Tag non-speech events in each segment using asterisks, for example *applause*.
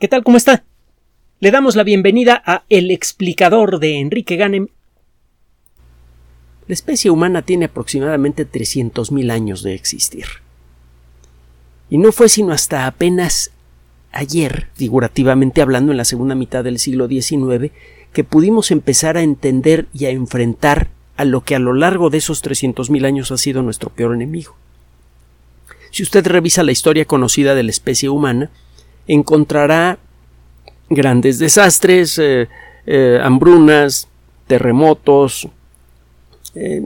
¿Qué tal? ¿Cómo está? Le damos la bienvenida a El explicador de Enrique Ganem. La especie humana tiene aproximadamente 300.000 años de existir. Y no fue sino hasta apenas ayer, figurativamente hablando, en la segunda mitad del siglo XIX, que pudimos empezar a entender y a enfrentar a lo que a lo largo de esos 300.000 años ha sido nuestro peor enemigo. Si usted revisa la historia conocida de la especie humana, encontrará grandes desastres, eh, eh, hambrunas, terremotos, eh,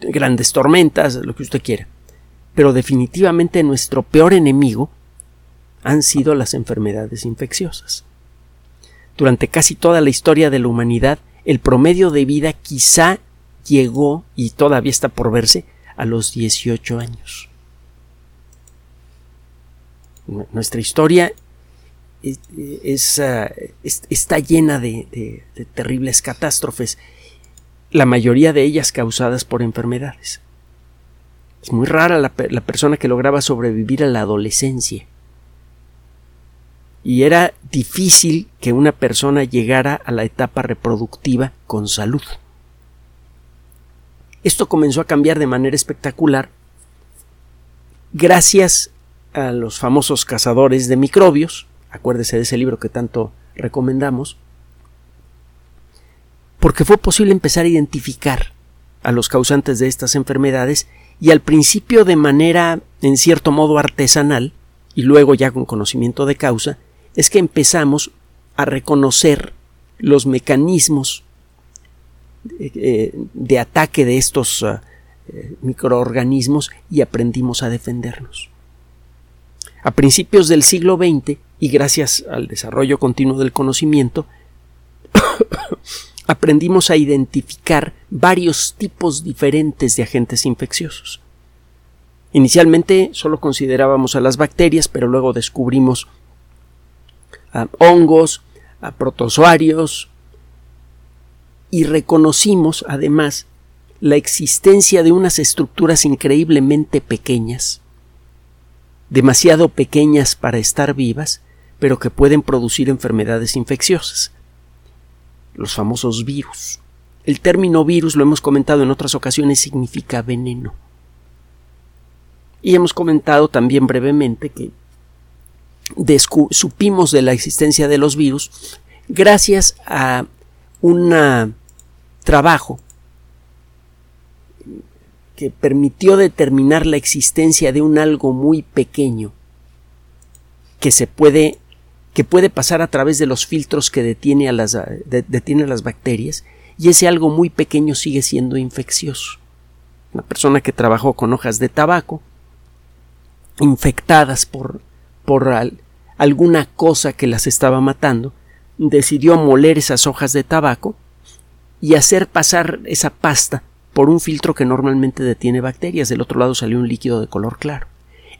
grandes tormentas, lo que usted quiera. Pero definitivamente nuestro peor enemigo han sido las enfermedades infecciosas. Durante casi toda la historia de la humanidad, el promedio de vida quizá llegó, y todavía está por verse, a los 18 años. Nuestra historia Ah, está llena de, terribles catástrofes, la mayoría de ellas causadas por enfermedades. Es muy rara la persona que lograba sobrevivir a la adolescencia. Y era difícil que una persona llegara a la etapa reproductiva con salud. Esto comenzó a cambiar de manera espectacular gracias a los famosos cazadores de microbios, acuérdese de ese libro que tanto recomendamos, porque fue posible empezar a identificar a los causantes de estas enfermedades y al principio de manera en cierto modo artesanal y luego ya con conocimiento de causa es que empezamos a reconocer los mecanismos eh, de ataque de estos ah, eh, microorganismos y aprendimos a defendernos. A principios del siglo XX y gracias al desarrollo continuo del conocimiento, *coughs* aprendimos a identificar varios tipos diferentes de agentes infecciosos. Inicialmente solo considerábamos a las bacterias, pero luego descubrimos a hongos, a protozoarios y reconocimos además la existencia de unas estructuras increíblemente pequeñas, demasiado pequeñas para estar vivas, pero que pueden producir enfermedades infecciosas. Los famosos virus. El término virus, lo hemos comentado en otras ocasiones, significa veneno. Y hemos comentado también brevemente que supimos de la existencia de los virus gracias a un trabajo que permitió determinar la existencia de un algo muy pequeño que se puede que puede pasar a través de los filtros que detiene a las, detiene las bacterias y ese algo muy pequeño sigue siendo infeccioso. Una persona que trabajó con hojas de tabaco infectadas por, por alguna cosa que las estaba matando, decidió moler esas hojas de tabaco y hacer pasar esa pasta por un filtro que normalmente detiene bacterias. Del otro lado salió un líquido de color claro.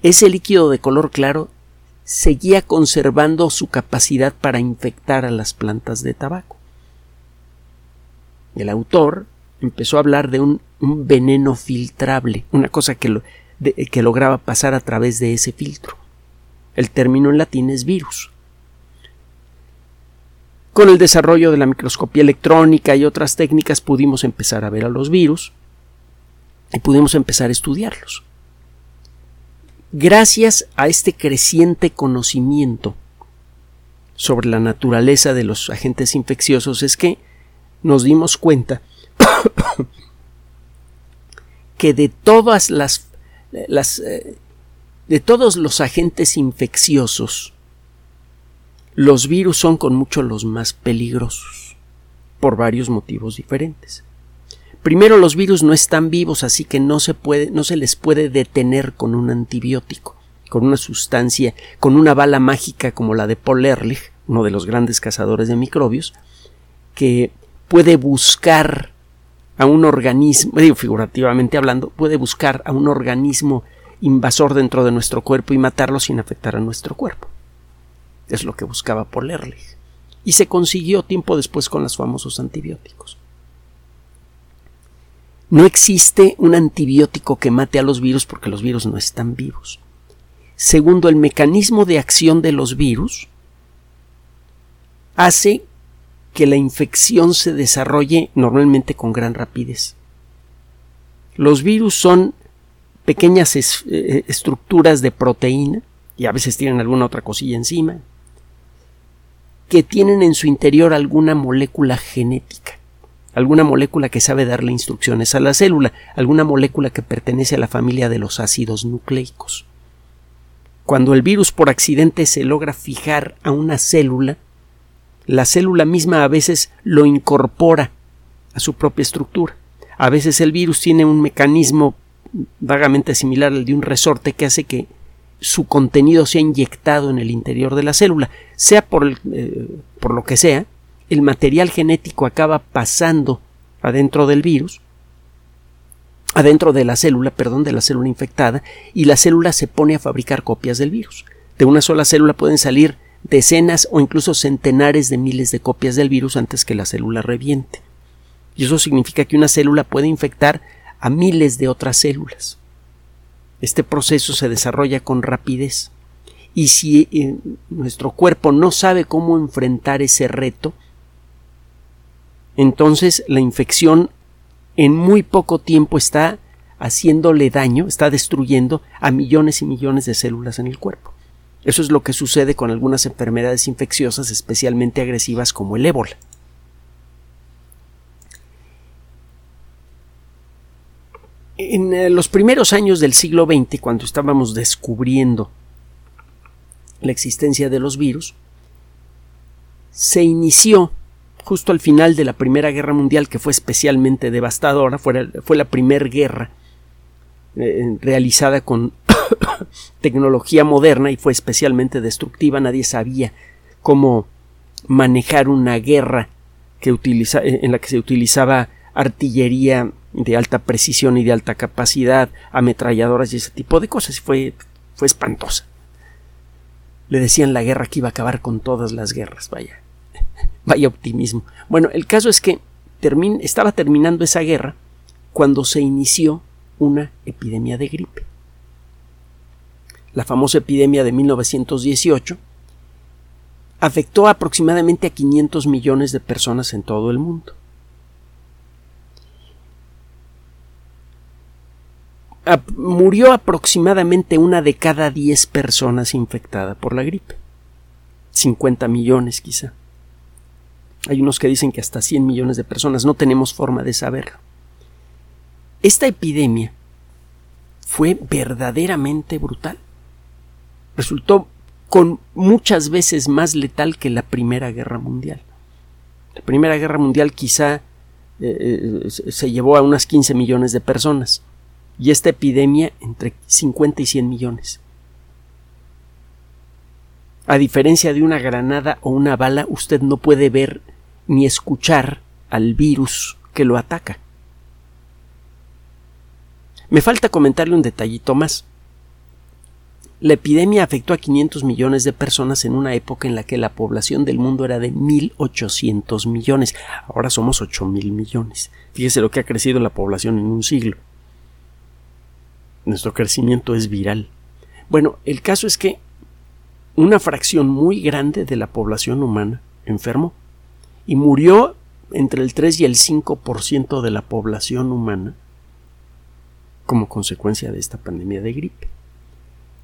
Ese líquido de color claro seguía conservando su capacidad para infectar a las plantas de tabaco. El autor empezó a hablar de un, veneno filtrable, una cosa que, que lograba pasar a través de ese filtro. El término en latín es virus. Con el desarrollo de la microscopía electrónica y otras técnicas pudimos empezar a ver a los virus y pudimos empezar a estudiarlos gracias a este creciente conocimiento sobre la naturaleza de los agentes infecciosos es que nos dimos cuenta *coughs* que de todas las, eh, de todos los agentes infecciosos los virus son con mucho los más peligrosos por varios motivos diferentes. Primero, los virus no están vivos, así que no se puede, no se les puede detener con un antibiótico, con una sustancia, con una bala mágica como la de Paul Ehrlich, uno de los grandes cazadores de microbios, que puede buscar a un organismo, digo figurativamente hablando, puede buscar a un organismo invasor dentro de nuestro cuerpo y matarlo sin afectar a nuestro cuerpo. Es lo que buscaba Paul Ehrlich. Y se consiguió tiempo después con los famosos antibióticos. No existe un antibiótico que mate a los virus porque los virus no están vivos. Segundo, el mecanismo de acción de los virus hace que la infección se desarrolle normalmente con gran rapidez. Los virus son pequeñas eh, estructuras de proteína, y a veces tienen alguna otra cosilla encima, que tienen en su interior alguna molécula genética, alguna molécula que sabe darle instrucciones a la célula, alguna molécula que pertenece a la familia de los ácidos nucleicos. Cuando el virus por accidente se logra fijar a una célula, la célula misma a veces lo incorpora a su propia estructura. A veces el virus tiene un mecanismo vagamente similar al de un resorte que hace que su contenido sea inyectado en el interior de la célula, sea por, eh, por lo que sea, el material genético acaba pasando adentro del virus, adentro de la célula, perdón, de la célula infectada, y la célula se pone a fabricar copias del virus. De una sola célula pueden salir decenas o incluso centenares de miles de copias del virus antes que la célula reviente. Y eso significa que una célula puede infectar a miles de otras células. Este proceso se desarrolla con rapidez. Y si eh, nuestro cuerpo no sabe cómo enfrentar ese reto, entonces la infección en muy poco tiempo está haciéndole daño, está destruyendo a millones y millones de células en el cuerpo. Eso es lo que sucede con algunas enfermedades infecciosas especialmente agresivas como el ébola. En eh, los primeros años del siglo XX, cuando estábamos descubriendo la existencia de los virus, se inició justo al final de la Primera Guerra Mundial, que fue especialmente devastadora, fue, la primera guerra eh, realizada con *coughs* tecnología moderna y fue especialmente destructiva. Nadie sabía cómo manejar una guerra que utiliza, en la que se utilizaba artillería de alta precisión y de alta capacidad, ametralladoras y ese tipo de cosas. Fue, fue espantosa. Le decían la guerra que iba a acabar con todas las guerras, vaya. Vaya optimismo. Bueno, el caso es que estaba terminando esa guerra cuando se inició una epidemia de gripe. La famosa epidemia de 1918 afectó aproximadamente a 500 millones de personas en todo el mundo. murió aproximadamente una de cada 10 personas infectada por la gripe. 50 millones quizá. Hay unos que dicen que hasta 100 millones de personas. No tenemos forma de saberlo. Esta epidemia fue verdaderamente brutal. Resultó con muchas veces más letal que la Primera Guerra Mundial. La Primera Guerra Mundial quizá eh, eh, se llevó a unas 15 millones de personas y esta epidemia entre 50 y 100 millones. A diferencia de una granada o una bala, usted no puede ver ni escuchar al virus que lo ataca. Me falta comentarle un detallito más. La epidemia afectó a 500 millones de personas en una época en la que la población del mundo era de 1.800 millones. Ahora somos 8.000 millones. Fíjese lo que ha crecido la población en un siglo. Nuestro crecimiento es viral. Bueno, el caso es que una fracción muy grande de la población humana enfermó y murió entre el 3 y el 5% de la población humana como consecuencia de esta pandemia de gripe.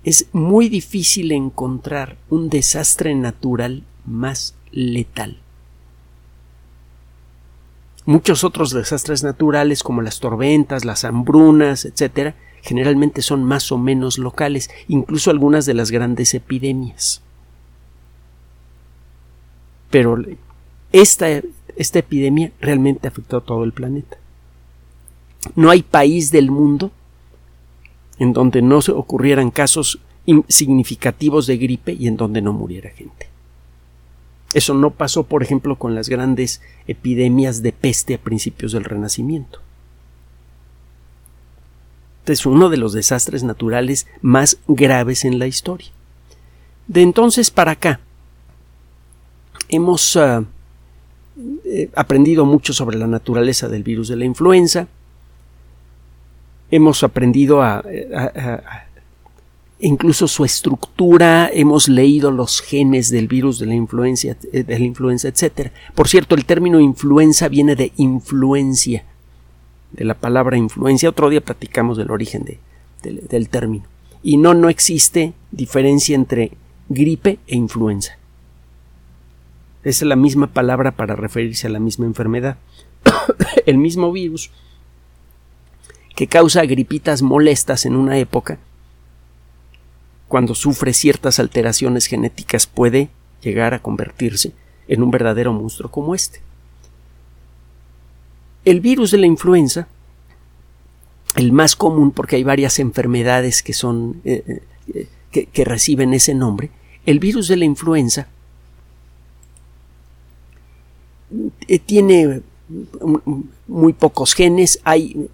Es muy difícil encontrar un desastre natural más letal. Muchos otros desastres naturales como las tormentas, las hambrunas, etc., generalmente son más o menos locales, incluso algunas de las grandes epidemias. Pero esta, esta epidemia realmente afectó a todo el planeta. No hay país del mundo en donde no se ocurrieran casos significativos de gripe y en donde no muriera gente. Eso no pasó, por ejemplo, con las grandes epidemias de peste a principios del Renacimiento. Es uno de los desastres naturales más graves en la historia. De entonces para acá, hemos ah, eh, aprendido mucho sobre la naturaleza del virus de la influenza, hemos aprendido a, incluso su estructura, hemos leído los genes del virus de la influencia, eh, de la influenza, etc. Por cierto, el término influenza viene de influencia, de la palabra influencia. Otro día platicamos del origen del término. Y no, no existe diferencia entre gripe e influenza. Es la misma palabra para referirse a la misma enfermedad. *coughs* el mismo virus que causa gripitas molestas en una época, cuando sufre ciertas alteraciones genéticas puede llegar a convertirse en un verdadero monstruo como este. El virus de la influenza, el más común porque hay varias enfermedades que son eh, eh, que reciben ese nombre, el virus de la influenza eh, tiene muy pocos genes, hay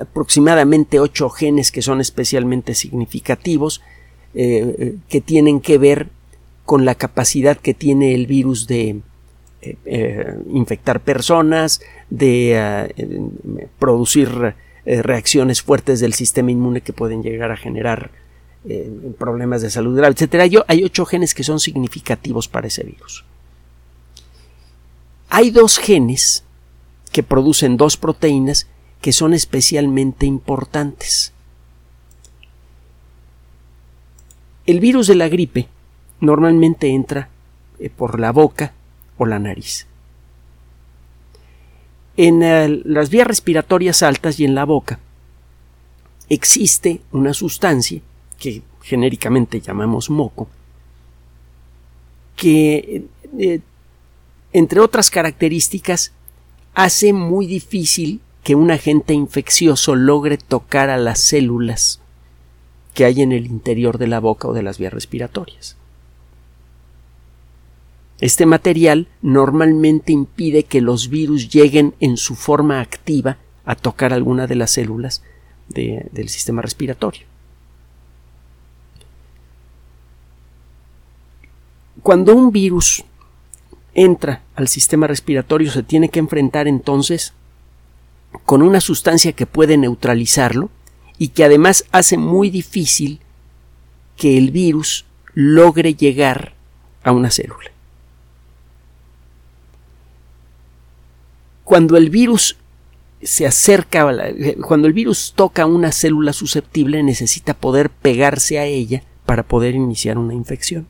aproximadamente ocho genes que son especialmente significativos, eh, que tienen que ver con la capacidad que tiene el virus de eh, infectar personas, de producir reacciones fuertes del sistema inmune que pueden llegar a generar problemas de salud grave, etc. Hay ocho genes que son significativos para ese virus. Hay dos genes que producen dos proteínas que son especialmente importantes. El virus de la gripe normalmente entra eh, por la boca o la nariz. En eh, las vías respiratorias altas y en la boca existe una sustancia que genéricamente llamamos moco que eh, entre otras características, hace muy difícil que un agente infeccioso logre tocar a las células que hay en el interior de la boca o de las vías respiratorias. Este material normalmente impide que los virus lleguen en su forma activa a tocar alguna de las células del sistema respiratorio. Cuando un virus entra al sistema respiratorio se tiene que enfrentar entonces con una sustancia que puede neutralizarlo y que además hace muy difícil que el virus logre llegar a una célula. Cuando el virus se acerca, cuando el virus toca una célula susceptible necesita poder pegarse a ella para poder iniciar una infección.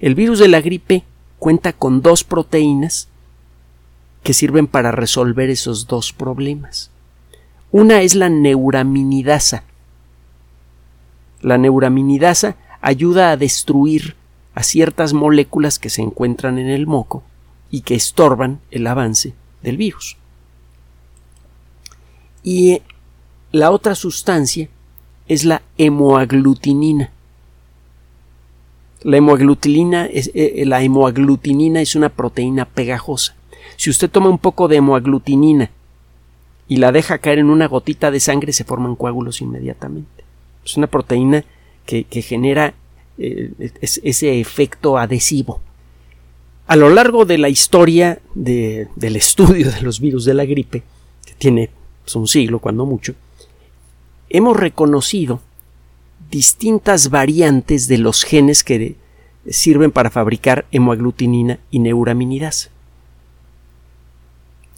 El virus de la gripe cuenta con dos proteínas que sirven para resolver esos dos problemas. Una es la neuraminidasa. La neuraminidasa ayuda a destruir a ciertas moléculas que se encuentran en el moco y que estorban el avance del virus. Y la otra sustancia es la hemoaglutinina. La hemoaglutinina es, eh, eh, la hemoaglutinina es una proteína pegajosa. Si usted toma un poco de hemoaglutinina y la deja caer en una gotita de sangre, se forman coágulos inmediatamente. Es una proteína que, genera eh, ese efecto adhesivo. A lo largo de la historia del estudio de los virus de la gripe, que tiene pues, un siglo cuando mucho, hemos reconocido distintas variantes de los genes que sirven para fabricar hemoaglutinina y neuraminidasa.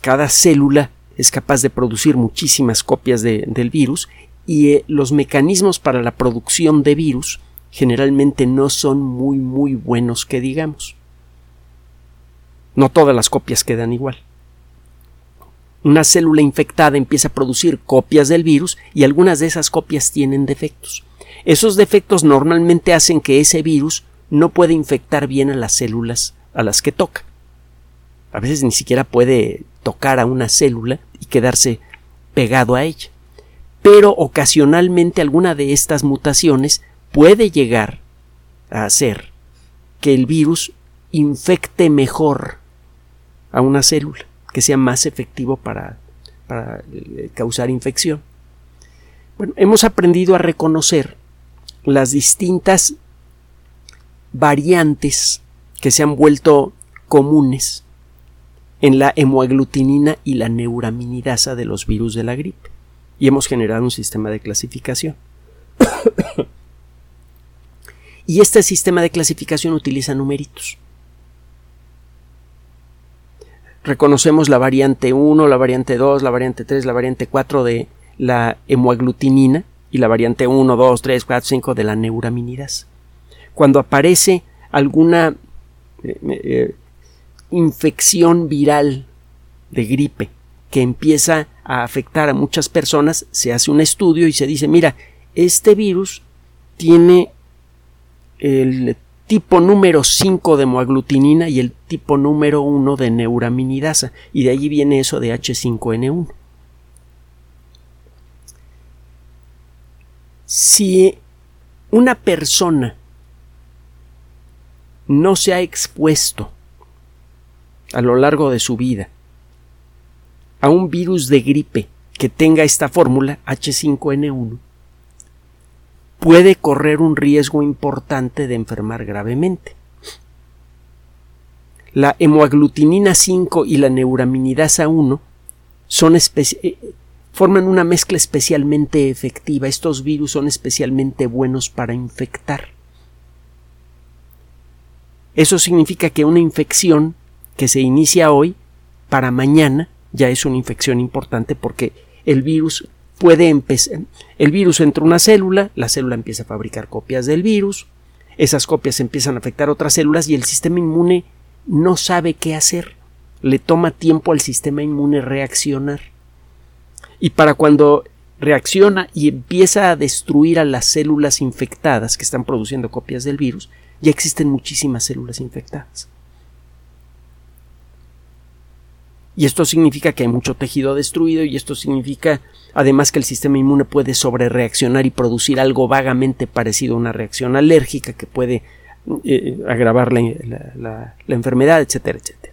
Cada célula es capaz de producir muchísimas copias del virus y eh, los mecanismos para la producción de virus generalmente no son muy muy buenos que digamos. No todas las copias quedan igual. Una célula infectada empieza a producir copias del virus y algunas de esas copias tienen defectos. Esos defectos normalmente hacen que ese virus no pueda infectar bien a las células a las que toca. A veces ni siquiera puede tocar a una célula y quedarse pegado a ella. Pero ocasionalmente alguna de estas mutaciones puede llegar a hacer que el virus infecte mejor a una célula, que sea más efectivo para, para eh, causar infección. Bueno, hemos aprendido a reconocer las distintas variantes que se han vuelto comunes en la hemoaglutinina y la neuraminidasa de los virus de la gripe y hemos generado un sistema de clasificación. *coughs* y este sistema de clasificación utiliza numeritos. Reconocemos la variante 1, la variante 2, la variante 3, la variante 4 de la hemoaglutinina y la variante 1, 2, 3, 4, 5 de la neuraminidasa. Cuando aparece alguna eh, eh, infección viral de gripe que empieza a afectar a muchas personas, se hace un estudio y se dice, mira, este virus tiene el tipo número 5 de moaglutinina y el tipo número 1 de neuraminidasa, y de allí viene eso de H5N1. Si una persona no se ha expuesto a lo largo de su vida a un virus de gripe que tenga esta fórmula H5N1, puede correr un riesgo importante de enfermar gravemente. La hemoaglutinina 5 y la neuraminidasa 1 son eh, forman una mezcla especialmente efectiva. Estos virus son especialmente buenos para infectar. Eso significa que una infección que se inicia hoy, para mañana, ya es una infección importante porque el virus puede empezar. El virus entra una célula, la célula empieza a fabricar copias del virus, esas copias empiezan a afectar otras células y el sistema inmune no sabe qué hacer. Le toma tiempo al sistema inmune reaccionar. Y para cuando reacciona y empieza a destruir a las células infectadas que están produciendo copias del virus, ya existen muchísimas células infectadas. Y esto significa que hay mucho tejido destruido y esto significa además que el sistema inmune puede sobrereaccionar y producir algo vagamente parecido a una reacción alérgica que puede eh, agravar la, enfermedad, etcétera, etcétera.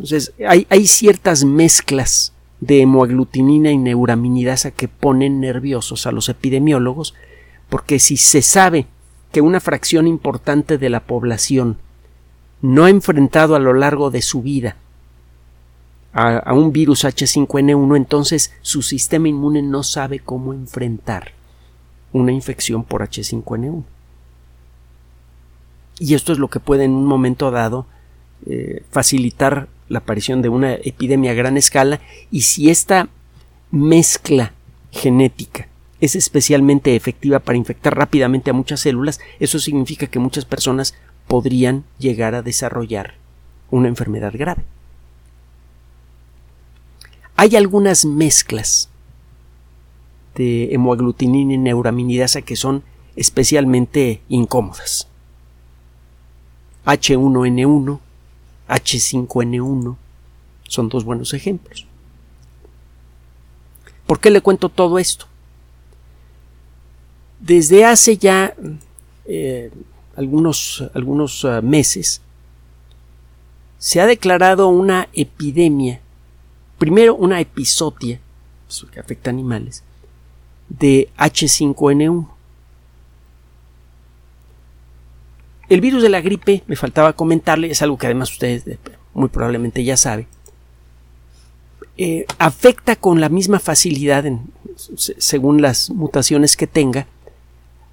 Entonces, hay, ciertas mezclas de hemoaglutinina y neuraminidasa que ponen nerviosos a los epidemiólogos, porque si se sabe que una fracción importante de la población no ha enfrentado a lo largo de su vida a, un virus H5N1, entonces su sistema inmune no sabe cómo enfrentar una infección por H5N1. Y esto es lo que puede en un momento dado eh, facilitar la aparición de una epidemia a gran escala y si esta mezcla genética es especialmente efectiva para infectar rápidamente a muchas células, eso significa que muchas personas podrían llegar a desarrollar una enfermedad grave. Hay algunas mezclas de hemoaglutinina y neuraminidasa que son especialmente incómodas. H1N1, H5N1 son dos buenos ejemplos. ¿Por qué le cuento todo esto? Desde hace ya eh, algunos, algunos ah, meses, se ha declarado una epidemia, primero una episodia, que afecta a animales, de H5N1. El virus de la gripe, me faltaba comentarle, es algo que además ustedes muy probablemente ya saben, eh, afecta con la misma facilidad, según las mutaciones que tenga,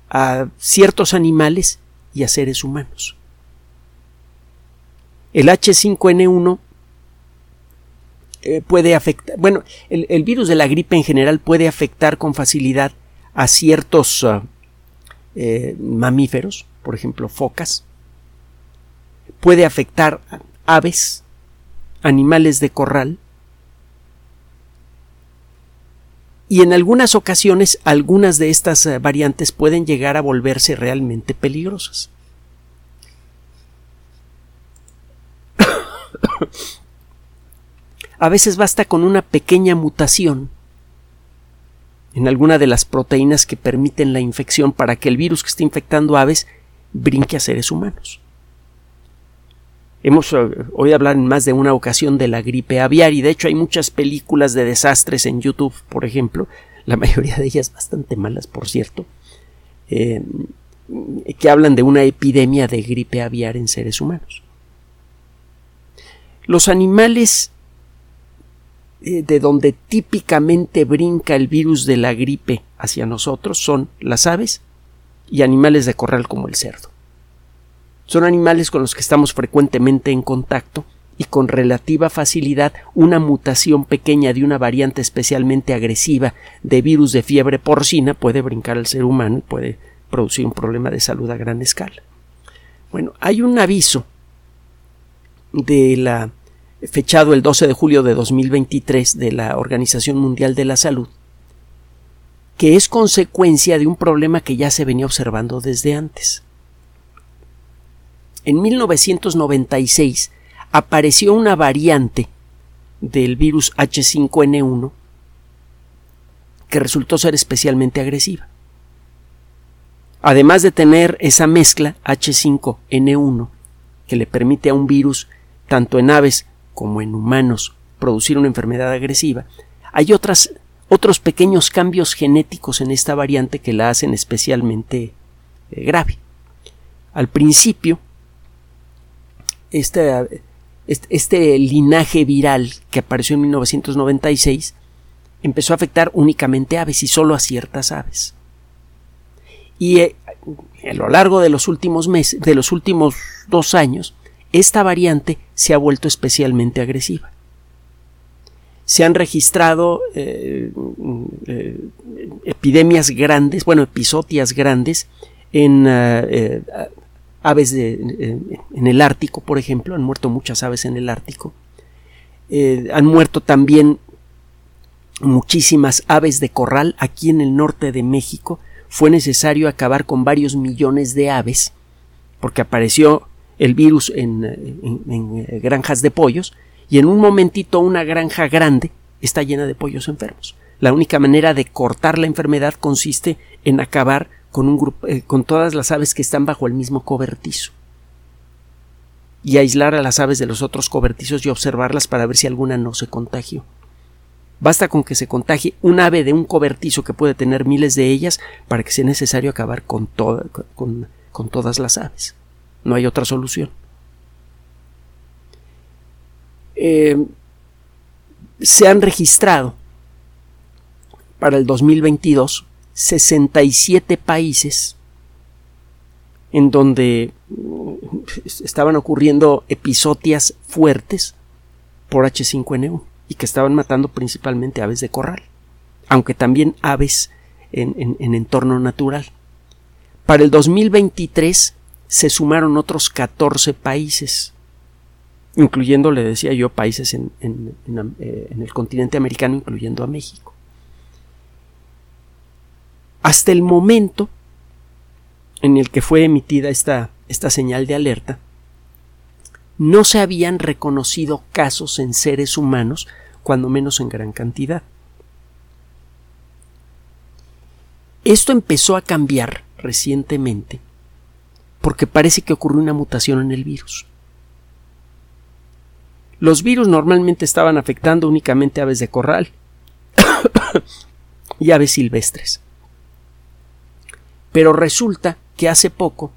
a ciertos animales y a seres humanos. El H5N1 eh, puede afectar, bueno, el, virus de la gripe en general puede afectar con facilidad a ciertos ah, eh, mamíferos, por ejemplo, focas, puede afectar aves, animales de corral, y en algunas ocasiones algunas de estas eh, variantes pueden llegar a volverse realmente peligrosas. *coughs* a veces basta con una pequeña mutación en alguna de las proteínas que permiten la infección para que el virus que está infectando aves brinque a seres humanos. Hemos eh, oído hablar en más de una ocasión de la gripe aviar y de hecho hay muchas películas de desastres en YouTube, por ejemplo, la mayoría de ellas bastante malas, por cierto, eh, que hablan de una epidemia de gripe aviar en seres humanos. Los animales eh, de donde típicamente brinca el virus de la gripe hacia nosotros son las aves y animales de corral como el cerdo. Son animales con los que estamos frecuentemente en contacto y con relativa facilidad una mutación pequeña de una variante especialmente agresiva de virus de fiebre porcina puede brincar al ser humano y puede producir un problema de salud a gran escala. Bueno, hay un aviso de la fechado el 12 de julio de 2023 de la Organización Mundial de la Salud que es consecuencia de un problema que ya se venía observando desde antes. En 1996 apareció una variante del virus H5N1 que resultó ser especialmente agresiva. Además de tener esa mezcla H5N1 que le permite a un virus, tanto en aves como en humanos, producir una enfermedad agresiva, hay otras, otros pequeños cambios genéticos en esta variante que la hacen especialmente eh, grave. Al principio, este, linaje viral que apareció en 1996 empezó a afectar únicamente aves y solo a ciertas aves. Y eh, a lo largo de los últimos meses, de los últimos dos años, esta variante se ha vuelto especialmente agresiva. Se han registrado eh, eh, epidemias grandes, bueno, episodias grandes en aves de, en el Ártico, por ejemplo, han muerto muchas aves en el Ártico. Eh, han muerto también muchísimas aves de corral aquí en el norte de México. Fue necesario acabar con varios millones de aves porque apareció el virus en, eh, granjas de pollos y en un momentito una granja grande está llena de pollos enfermos. La única manera de cortar la enfermedad consiste en acabar con, un grupo, eh, con todas las aves que están bajo el mismo cobertizo y aislar a las aves de los otros cobertizos y observarlas para ver si alguna no se contagió. Basta con que se contagie un ave de un cobertizo que puede tener miles de ellas para que sea necesario acabar con, con, con todas las aves. No hay otra solución. Eh, se han registrado para el 2022 67 países en donde mm, estaban ocurriendo episodias fuertes por H5N1 y que estaban matando principalmente aves de corral, aunque también aves en, entorno natural. Para el 2023 se sumaron otros 14 países, incluyendo, le decía yo, países en, eh, en el continente americano, incluyendo a México. Hasta el momento en el que fue emitida esta, esta señal de alerta, no se habían reconocido casos en seres humanos, cuando menos en gran cantidad. Esto empezó a cambiar recientemente porque parece que ocurrió una mutación en el virus. Los virus normalmente estaban afectando únicamente aves de corral *coughs* y aves silvestres. Pero resulta que hace poco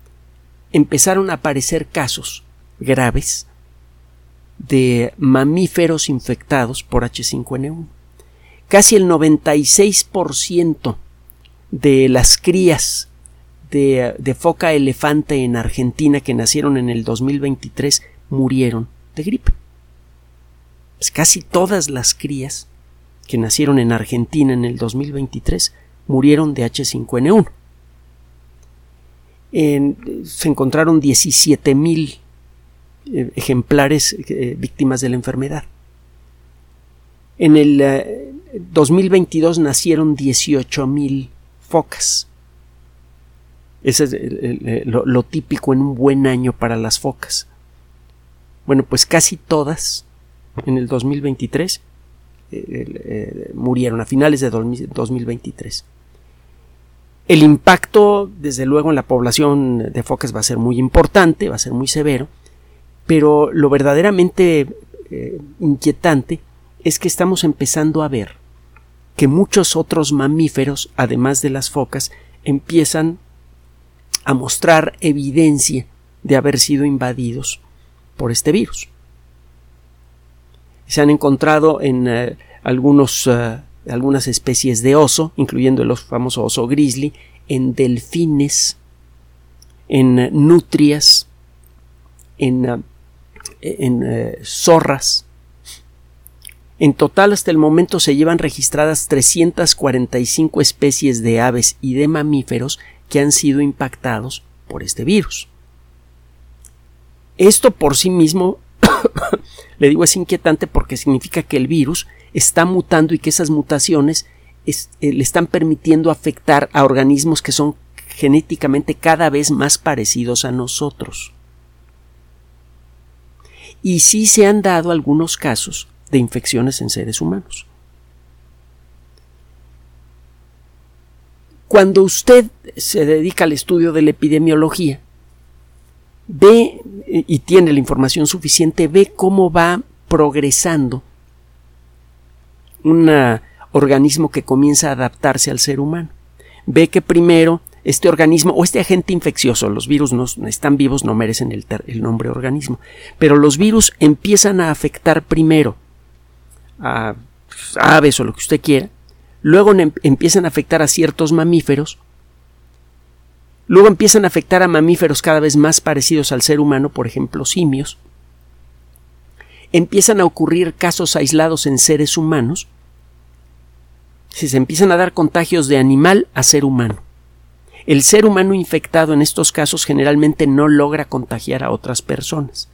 empezaron a aparecer casos graves de mamíferos infectados por H5N1. Casi el 96% de las crías de, foca elefante en Argentina que nacieron en el 2023 murieron de gripe. Pues casi todas las crías que nacieron en Argentina en el 2023 murieron de H5N1 se encontraron 17.000 eh, ejemplares eh, víctimas de la enfermedad. En el 2022 eh, nacieron 18.000 focas. Ese es lo, típico en un buen año para las focas. Bueno, pues casi todas en el 2023 murieron a finales de 2023. El impacto, desde luego, en la población de focas va a ser muy importante, va a ser muy severo, pero lo verdaderamente eh, inquietante es que estamos empezando a ver que muchos otros mamíferos, además de las focas, empiezan a mostrar evidencia de haber sido invadidos por este virus. Se han encontrado en eh, algunos, uh, algunas especies de oso, incluyendo el famoso oso grizzly, en delfines, en uh, nutrias, en, en zorras. En total, hasta el momento se llevan registradas 345 especies de aves y de mamíferos que han sido impactados por este virus. Esto por sí mismo, le digo, es inquietante porque significa que el virus está mutando y que esas mutaciones eh, le están permitiendo afectar a organismos que son genéticamente cada vez más parecidos a nosotros. Y sí se han dado algunos casos de infecciones en seres humanos. Cuando usted se dedica al estudio de la epidemiología, ve y tiene la información suficiente, ve cómo va progresando un organismo que comienza a adaptarse al ser humano. Ve que primero este organismo o este agente infeccioso, los virus no están vivos, no merecen el, el nombre organismo, pero los virus empiezan a afectar primero a aves o lo que usted quiera, luego empiezan a afectar a ciertos mamíferos, Luego empiezan a afectar a mamíferos cada vez más parecidos al ser humano, por ejemplo simios. Empiezan a ocurrir casos aislados en seres humanos. Si se empiezan a dar contagios de animal a ser humano. El ser humano infectado en estos casos generalmente no logra contagiar a otras personas.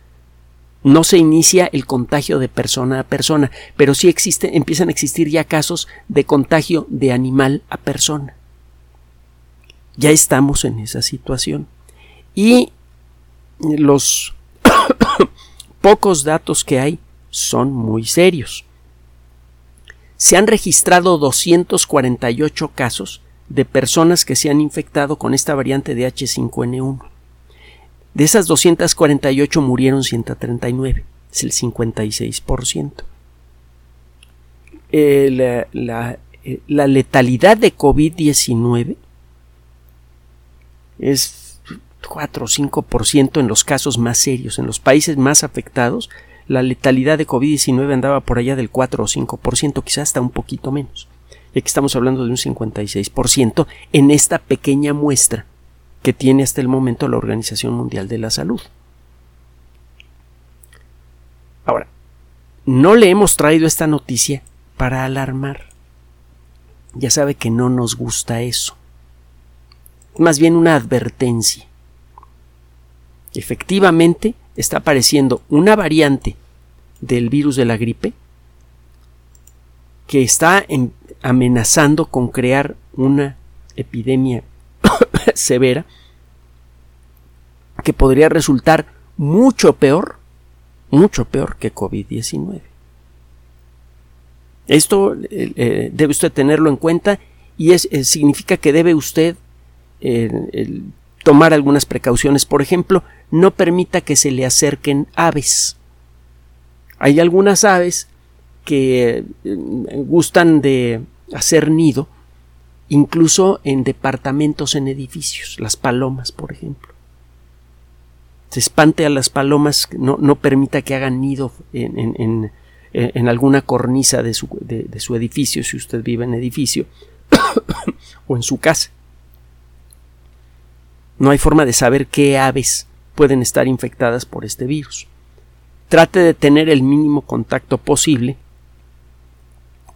No se inicia el contagio de persona a persona, pero sí existe, empiezan a existir ya casos de contagio de animal a persona. Ya estamos en esa situación. Y los *coughs* pocos datos que hay son muy serios. Se han registrado 248 casos de personas que se han infectado con esta variante de H5N1. De esas 248 murieron 139, es el 56%. Eh, la, eh, la letalidad de COVID-19 es 4 o 5% en los casos más serios. En los países más afectados, la letalidad de COVID-19 andaba por allá del 4 o 5%, quizás hasta un poquito menos. Y aquí estamos hablando de un 56% en esta pequeña muestra que tiene hasta el momento la Organización Mundial de la Salud. Ahora, no le hemos traído esta noticia para alarmar. Ya sabe que no nos gusta eso más bien una advertencia. Efectivamente, está apareciendo una variante del virus de la gripe que está amenazando con crear una epidemia *coughs* severa que podría resultar mucho peor, mucho peor que COVID-19. Esto eh, eh, debe usted tenerlo en cuenta y eh, significa que debe usted tomar algunas precauciones. Por ejemplo, no permita que se le acerquen aves. Hay algunas aves que eh, gustan de hacer nido incluso en departamentos en edificios, las palomas, por ejemplo. Se espante a las palomas, no, no permita que hagan nido en, alguna cornisa de su edificio, si usted vive en edificio, *coughs* o en su casa. No hay forma de saber qué aves pueden estar infectadas por este virus. Trate de tener el mínimo contacto posible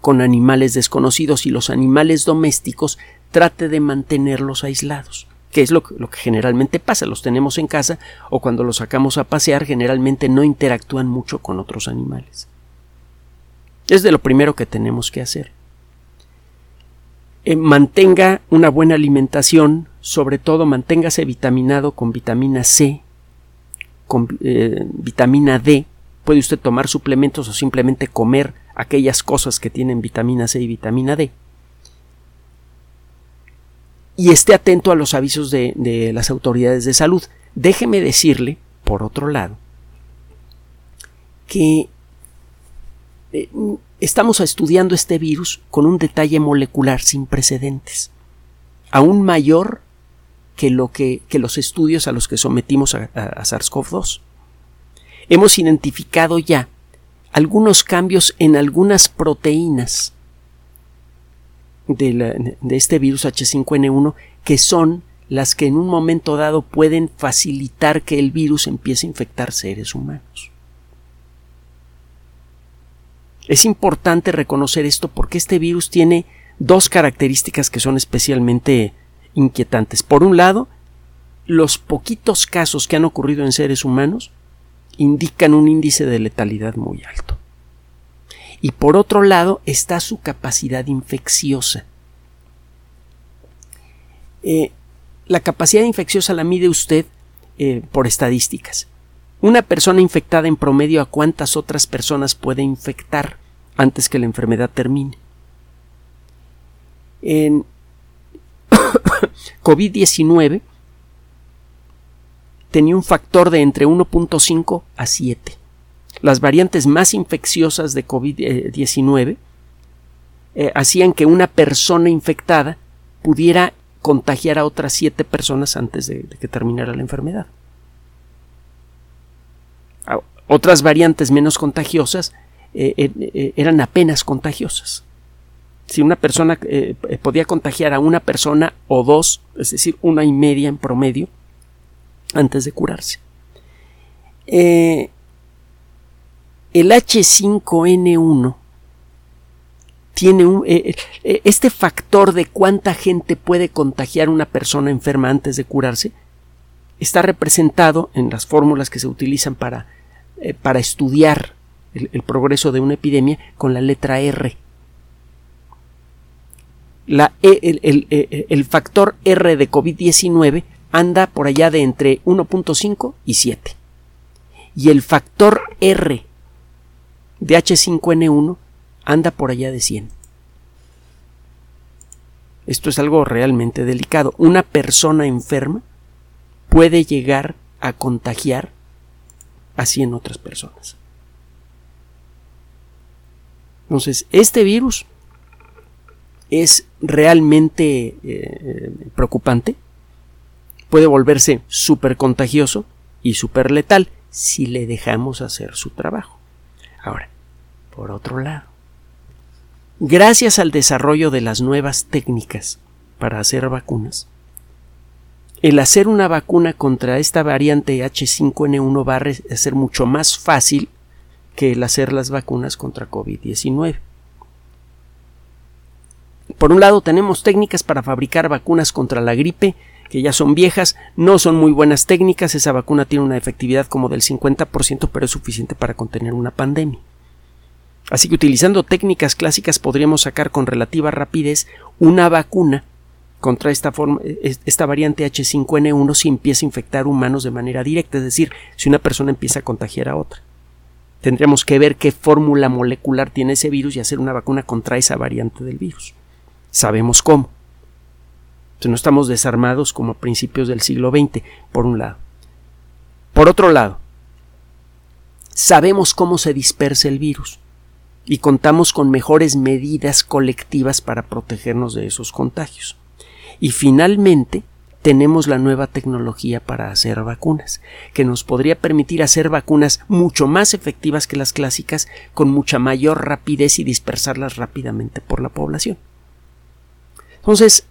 con animales desconocidos y los animales domésticos trate de mantenerlos aislados, que es lo que, generalmente pasa, los tenemos en casa o cuando los sacamos a pasear generalmente no interactúan mucho con otros animales. Es de lo primero que tenemos que hacer. Eh, mantenga una buena alimentación, sobre todo manténgase vitaminado con vitamina C, con eh, vitamina D. Puede usted tomar suplementos o simplemente comer aquellas cosas que tienen vitamina C y vitamina D. Y esté atento a los avisos de, las autoridades de salud. Déjeme decirle, por otro lado, que eh, estamos estudiando este virus con un detalle molecular sin precedentes, aún mayor que, lo que, que los estudios a los que sometimos a, SARS-CoV-2. Hemos identificado ya algunos cambios en algunas proteínas de, este virus H5N1 que son las que en un momento dado pueden facilitar que el virus empiece a infectar seres humanos. Es importante reconocer esto porque este virus tiene dos características que son especialmente inquietantes. Por un lado, los poquitos casos que han ocurrido en seres humanos indican un índice de letalidad muy alto. Y por otro lado está su capacidad infecciosa. Eh, la capacidad infecciosa la mide usted eh, por estadísticas. Una persona infectada en promedio a cuántas otras personas puede infectar antes que la enfermedad termine. En *coughs* COVID-19 tenía un factor de entre 1.5 a 7. Las variantes más infecciosas de COVID-19 eh, hacían que una persona infectada pudiera contagiar a otras 7 personas antes de, que terminara la enfermedad. Otras variantes menos contagiosas eh, eh, eran apenas contagiosas. Si una persona podía contagiar a una persona o dos, es decir, una y media en promedio, antes de curarse. Eh, el H5N1 tiene un, eh, eh, este factor de cuánta gente puede contagiar una persona enferma antes de curarse está representado en las fórmulas que se utilizan para, para estudiar el, progreso de una epidemia con la letra R. La, el, el, el factor R de COVID-19 anda por allá de entre 1.5 y 7. Y el factor R de H5N1 anda por allá de 100. Esto es algo realmente delicado. Una persona enferma puede llegar a contagiar a 100 otras personas. Entonces, este virus es realmente eh, preocupante puede volverse súper contagioso y súper letal si le dejamos hacer su trabajo. Ahora, por otro lado, gracias al desarrollo de las nuevas técnicas para hacer vacunas, el hacer una vacuna contra esta variante H5N1 va a ser mucho más fácil que el hacer las vacunas contra COVID-19. Por un lado, tenemos técnicas para fabricar vacunas contra la gripe que ya son viejas, no son muy buenas técnicas, esa vacuna tiene una efectividad como del 50%, pero es suficiente para contener una pandemia. Así que utilizando técnicas clásicas podríamos sacar con relativa rapidez una vacuna contra esta, forma, esta variante H5N1 si empieza a infectar humanos de manera directa, es decir, si una persona empieza a contagiar a otra. Tendríamos que ver qué fórmula molecular tiene ese virus y hacer una vacuna contra esa variante del virus. Sabemos cómo no estamos desarmados como a principios del siglo XX, por un lado. Por otro lado, sabemos cómo se dispersa el virus y contamos con mejores medidas colectivas para protegernos de esos contagios. Y finalmente, tenemos la nueva tecnología para hacer vacunas, que nos podría permitir hacer vacunas mucho más efectivas que las clásicas, con mucha mayor rapidez y dispersarlas rápidamente por la población. Entonces,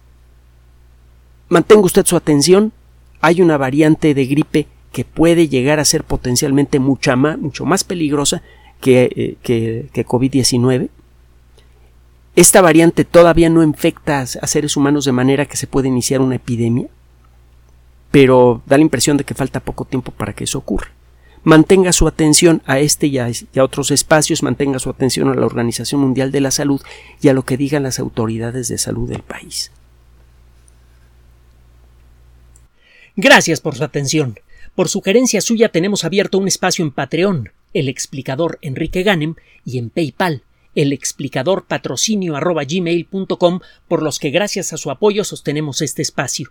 Mantenga usted su atención. Hay una variante de gripe que puede llegar a ser potencialmente mucho más peligrosa que, eh, que, COVID-19. Esta variante todavía no infecta a seres humanos de manera que se pueda iniciar una epidemia, pero da la impresión de que falta poco tiempo para que eso ocurra. Mantenga su atención a este y a, otros espacios, mantenga su atención a la Organización Mundial de la Salud y a lo que digan las autoridades de salud del país. Gracias por su atención. Por sugerencia suya tenemos abierto un espacio en Patreon, el explicador Enrique Ganem, y en PayPal, el explicador patrocinio por los que gracias a su apoyo sostenemos este espacio.